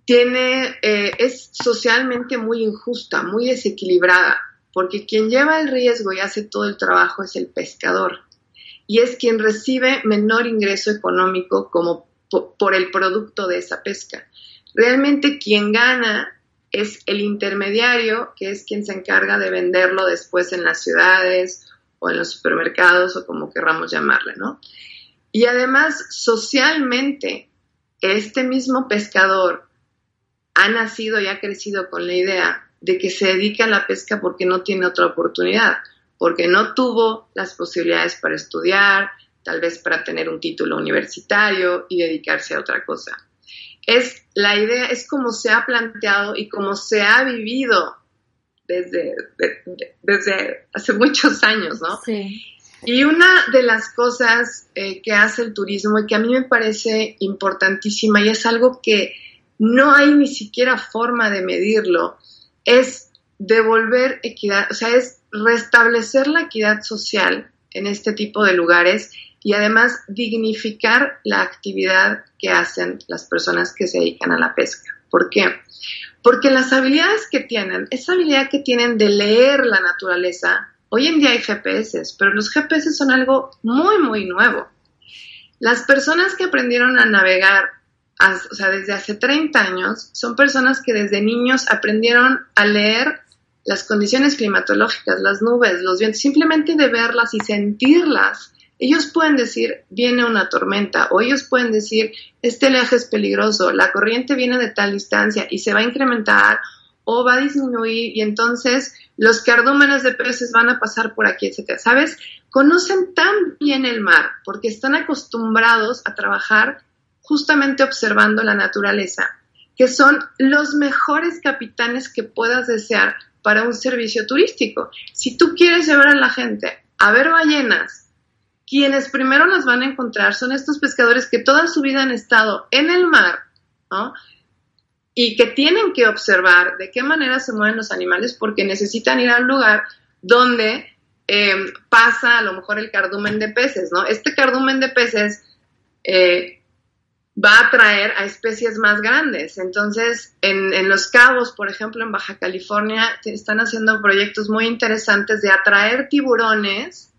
tiene, eh, es socialmente muy injusta, muy desequilibrada, porque quien lleva el riesgo y hace todo el trabajo es el pescador y es quien recibe menor ingreso económico como por el producto de esa pesca. Realmente quien gana es el intermediario, que es quien se encarga de venderlo después en las ciudades o en los supermercados o como querramos llamarle, ¿no? Y además, socialmente, este mismo pescador ha nacido y ha crecido con la idea de que se dedica a la pesca porque no tiene otra oportunidad, porque no tuvo las posibilidades para estudiar, tal vez para tener un título universitario y dedicarse a otra cosa. Es la idea, es como se ha planteado y como se ha vivido desde, desde hace muchos años, ¿no? Sí. Y una de las cosas eh, que hace el turismo y que a mí me parece importantísima y es algo que no hay ni siquiera forma de medirlo, es devolver equidad, o sea, es restablecer la equidad social en este tipo de lugares y además dignificar la actividad que hacen las personas que se dedican a la pesca. ¿Por qué? Porque las habilidades que tienen, esa habilidad que tienen de leer la naturaleza, hoy en día hay GPS, pero los GPS son algo muy, muy nuevo. Las personas que aprendieron a navegar, o sea, desde hace 30 años, son personas que desde niños aprendieron a leer las condiciones climatológicas, las nubes, los vientos, simplemente de verlas y sentirlas ellos pueden decir, viene una tormenta, o ellos pueden decir, este leaje es peligroso, la corriente viene de tal distancia y se va a incrementar o va a disminuir y entonces los cardúmenes de peces van a pasar por aquí, etcétera. ¿Sabes? Conocen tan bien el mar porque están acostumbrados a trabajar justamente observando la naturaleza, que son los mejores capitanes que puedas desear para un servicio turístico. Si tú quieres llevar a la gente a ver ballenas, quienes primero las van a encontrar son estos pescadores que toda su vida han estado en el mar, ¿no? y que tienen que observar de qué manera se mueven los animales porque necesitan ir al lugar donde em, pasa a lo mejor el cardumen de peces, ¿no? Este cardumen de peces eh, va a atraer a especies más grandes. Entonces, en, en, Los Cabos, por ejemplo, en Baja California, están haciendo proyectos muy interesantes de atraer tiburones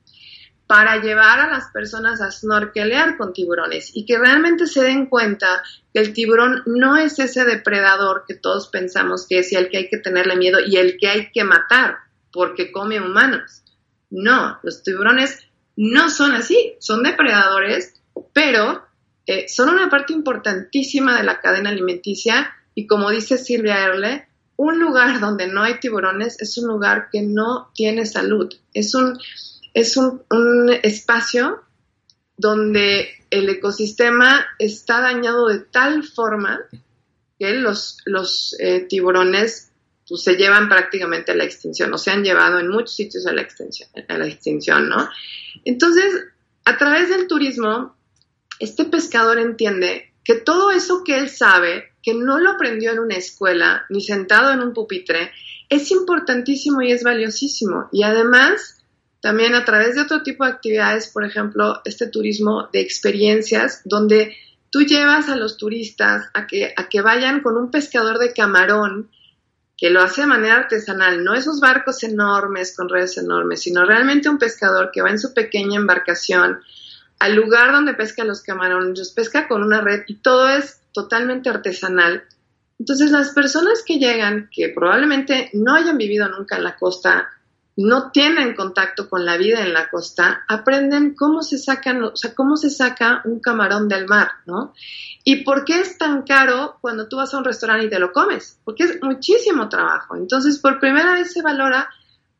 para llevar a las personas a snorkelear con tiburones y que realmente se den cuenta que el tiburón no es ese depredador que todos pensamos que es y al que hay que tenerle miedo y el que hay que matar porque come humanos. No, los tiburones no son así, son depredadores, pero eh, son una parte importantísima de la cadena alimenticia y como dice Silvia Erle, un lugar donde no hay tiburones es un lugar que no tiene salud, es un es un, espacio donde el ecosistema está dañado de tal forma que los, los eh, tiburones pues, se llevan prácticamente a la extinción o se han llevado en muchos sitios a la, extinción, a la extinción, ¿no? Entonces, a través del turismo, este pescador entiende que todo eso que él sabe, que no lo aprendió en una escuela ni sentado en un pupitre, es importantísimo y es valiosísimo. Y además también a través de otro tipo de actividades, por ejemplo, este turismo de experiencias, donde tú llevas a los turistas a que, a que vayan con un pescador de camarón que lo hace de manera artesanal, no esos barcos enormes con redes enormes, sino realmente un pescador que va en su pequeña embarcación al lugar donde pesca los camarones, los pesca con una red y todo es totalmente artesanal. Entonces las personas que llegan, que probablemente no hayan vivido nunca en la costa, no tienen contacto con la vida en la costa, aprenden cómo se sacan, cómo se saca un camarón del mar, ¿no? ¿Y por qué es tan caro cuando tú vas a un restaurante y te lo comes? Porque es muchísimo trabajo. Entonces, por primera vez se valora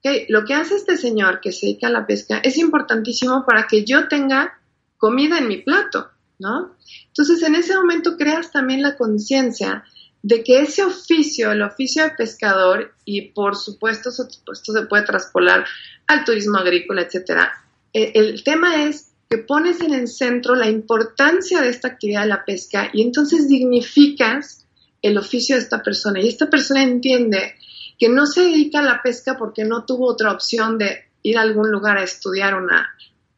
que lo que hace este señor que se dedica a la pesca es importantísimo para que yo tenga comida en mi plato, ¿no? Entonces, en ese momento creas también la conciencia de que ese oficio, el oficio de pescador, y por supuesto esto se puede traspolar al turismo agrícola, etcétera, e, el, tema es que pones en el centro la importancia de esta actividad de la pesca y entonces dignificas el oficio de esta persona. Y esta persona entiende que no se dedica a la pesca porque no tuvo otra opción de ir a algún lugar a estudiar una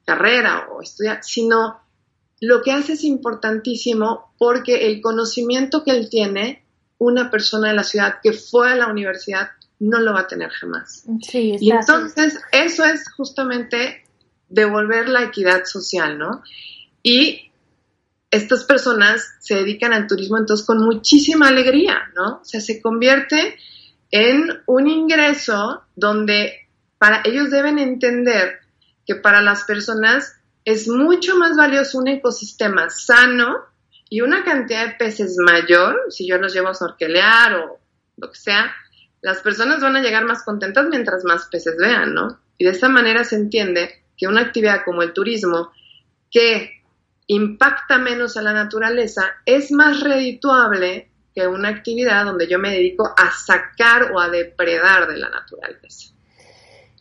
carrera o estudiar, sino lo que hace es importantísimo porque el conocimiento que él tiene una persona de la ciudad que fue a la universidad no lo va a tener jamás. y entonces eso es justamente devolver la equidad social, ¿no? Y estas personas se dedican al turismo entonces con muchísima alegría, ¿no? O sea, se convierte en un ingreso donde para ellos deben entender que para las personas es mucho más valioso un ecosistema sano y una cantidad de peces mayor, si yo los llevo a sorquelear o lo que sea, las personas van a llegar más contentas mientras más peces vean, ¿no? Y de esta manera se entiende que una actividad como el turismo, que impacta menos a la naturaleza, es más redituable que una actividad donde yo me dedico a sacar o a depredar de la naturaleza.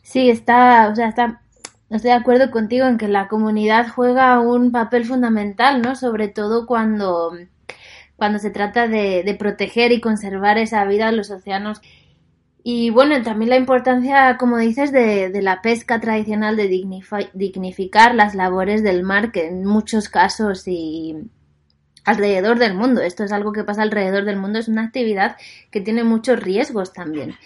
Sí, está, o sea, está Estoy de acuerdo contigo en que la comunidad juega un papel fundamental, ¿no? Sobre todo cuando, cuando se trata de, de proteger y conservar esa vida en los océanos. Y bueno, también la importancia, como dices, de, de la pesca tradicional, de dignificar las labores del mar, que en muchos casos y alrededor del mundo, esto es algo que pasa alrededor del mundo, es una actividad que tiene muchos riesgos también.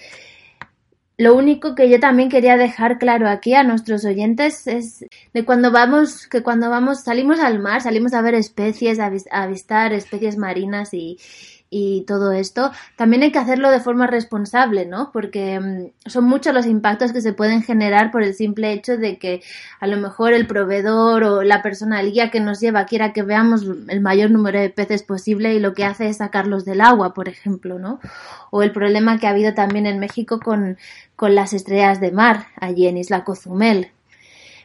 Lo único que yo también quería dejar claro aquí a nuestros oyentes es de cuando vamos, que cuando vamos, salimos al mar, salimos a ver especies, a avistar especies marinas y, y todo esto, también hay que hacerlo de forma responsable, ¿no? Porque mm, son muchos los impactos que se pueden generar por el simple hecho de que a lo mejor el proveedor o la persona, el guía que nos lleva, quiera que veamos el mayor número de peces posible y lo que hace es sacarlos del agua, por ejemplo, ¿no? O el problema que ha habido también en México con, con las estrellas de mar, allí en Isla Cozumel.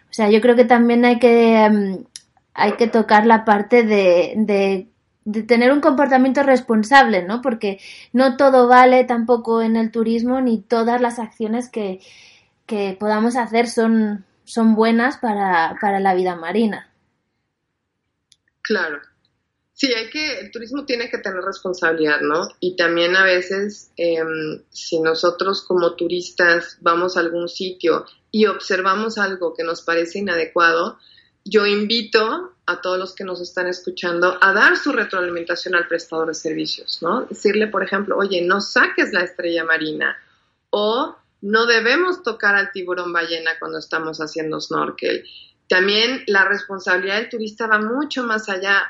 O sea, yo creo que también hay que, mm, hay que tocar la parte de, de de tener un comportamiento responsable, ¿no? Porque no todo vale tampoco en el turismo ni todas las acciones que, que podamos hacer son, son buenas para, para, la vida marina. Claro. Sí, hay que, el turismo tiene que tener responsabilidad, ¿no? Y también a veces, em, si nosotros como turistas vamos a algún sitio y observamos algo que nos parece inadecuado, yo invito a todos los que nos están escuchando a dar su retroalimentación al prestador de servicios, ¿no? Decirle, por ejemplo, oye, no saques la estrella marina o no debemos tocar al tiburón ballena cuando estamos haciendo snorkel. También la responsabilidad del turista va mucho más allá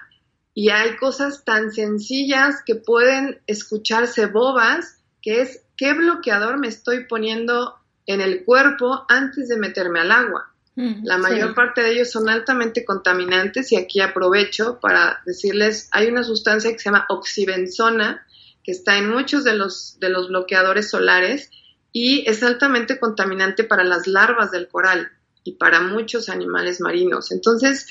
y hay cosas tan sencillas que pueden escucharse bobas, que es qué bloqueador me estoy poniendo en el cuerpo antes de meterme al agua. La mayor parte de ellos son altamente contaminantes y aquí aprovecho para decirles, hay una sustancia que se llama oxibenzona, que está en muchos de los, de los bloqueadores solares y es altamente contaminante para las larvas del coral y para muchos animales marinos. Entonces,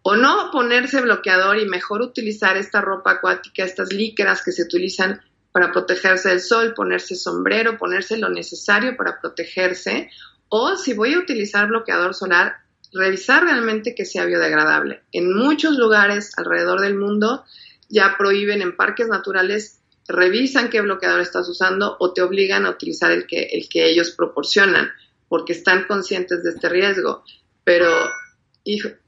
o no ponerse bloqueador y mejor utilizar esta ropa acuática, estas líqueras que se utilizan para protegerse del sol, ponerse sombrero, ponerse lo necesario para protegerse, o si voy a utilizar bloqueador solar, revisar realmente que sea biodegradable. En muchos lugares alrededor del mundo ya prohíben en parques naturales, revisan qué bloqueador estás usando o te obligan a utilizar el que, el que ellos proporcionan, porque están conscientes de este riesgo. Pero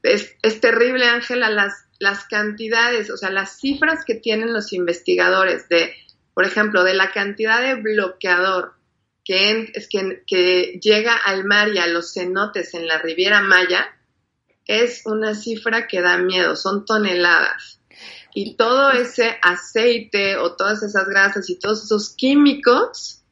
es, es terrible, Ángela, las, las cantidades, o sea, las cifras que tienen los investigadores de, por ejemplo, de la cantidad de bloqueador que, es que, llega al mar y a los cenotes en la Riviera Maya, es una cifra que da miedo, son toneladas. Y todo ese aceite o todas esas grasas y todos esos químicos,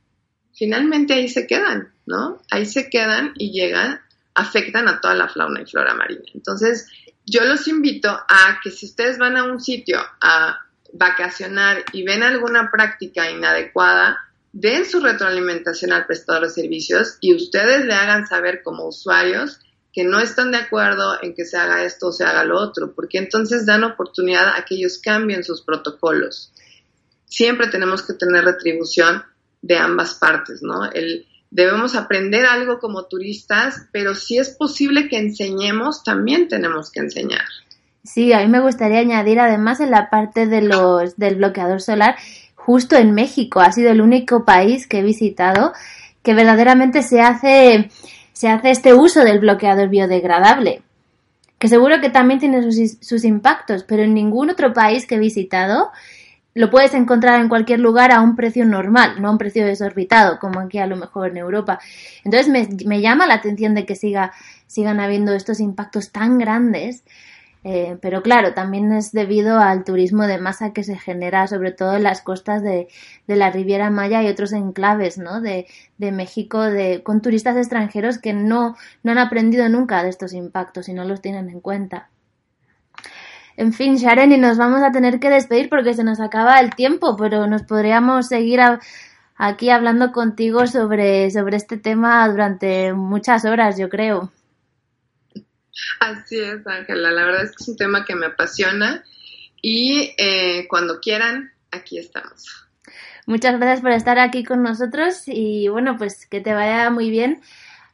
finalmente ahí se quedan, ¿no? Ahí se quedan y llegan, afectan a toda la fauna y flora marina. Entonces, yo los invito a que si ustedes van a un sitio a vacacionar y ven alguna práctica inadecuada, den su retroalimentación al prestador de servicios y ustedes le hagan saber como usuarios que no están de acuerdo en que se haga esto o se haga lo otro, porque entonces dan oportunidad a que ellos cambien sus protocolos. Siempre tenemos que tener retribución de ambas partes, ¿no? El, debemos aprender algo como turistas, pero si es posible que enseñemos, también tenemos que enseñar. Sí, a mí me gustaría añadir además en la parte de los, del bloqueador solar justo en México. Ha sido el único país que he visitado que verdaderamente se hace, se hace este uso del bloqueador biodegradable. Que seguro que también tiene sus, sus impactos, pero en ningún otro país que he visitado lo puedes encontrar en cualquier lugar a un precio normal, no a un precio desorbitado, como aquí a lo mejor en Europa. Entonces me, me llama la atención de que siga, sigan habiendo estos impactos tan grandes eh, pero claro, también es debido al turismo de masa que se genera sobre todo en las costas de, la Riviera Maya y otros enclaves ¿no? de, México de, con turistas extranjeros que no, no han aprendido nunca de estos impactos y no los tienen en cuenta. En fin, Sharon, y nos vamos a tener que despedir porque se nos acaba el tiempo, pero nos podríamos seguir aquí hablando contigo sobre, sobre este tema durante muchas horas, yo creo. Así es, Ángela. La verdad es que es un tema que me apasiona y eh, cuando quieran, aquí estamos. Muchas gracias por estar aquí con nosotros y bueno, pues que te vaya muy bien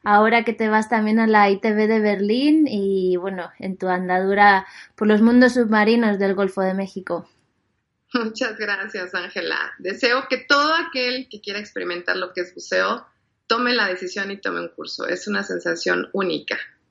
ahora que te vas también a la ITV de Berlín y bueno, en tu andadura por los mundos submarinos del Golfo de México. Muchas gracias, Ángela. Deseo que todo aquel que quiera experimentar lo que es buceo tome la decisión y tome un curso. Es una sensación única.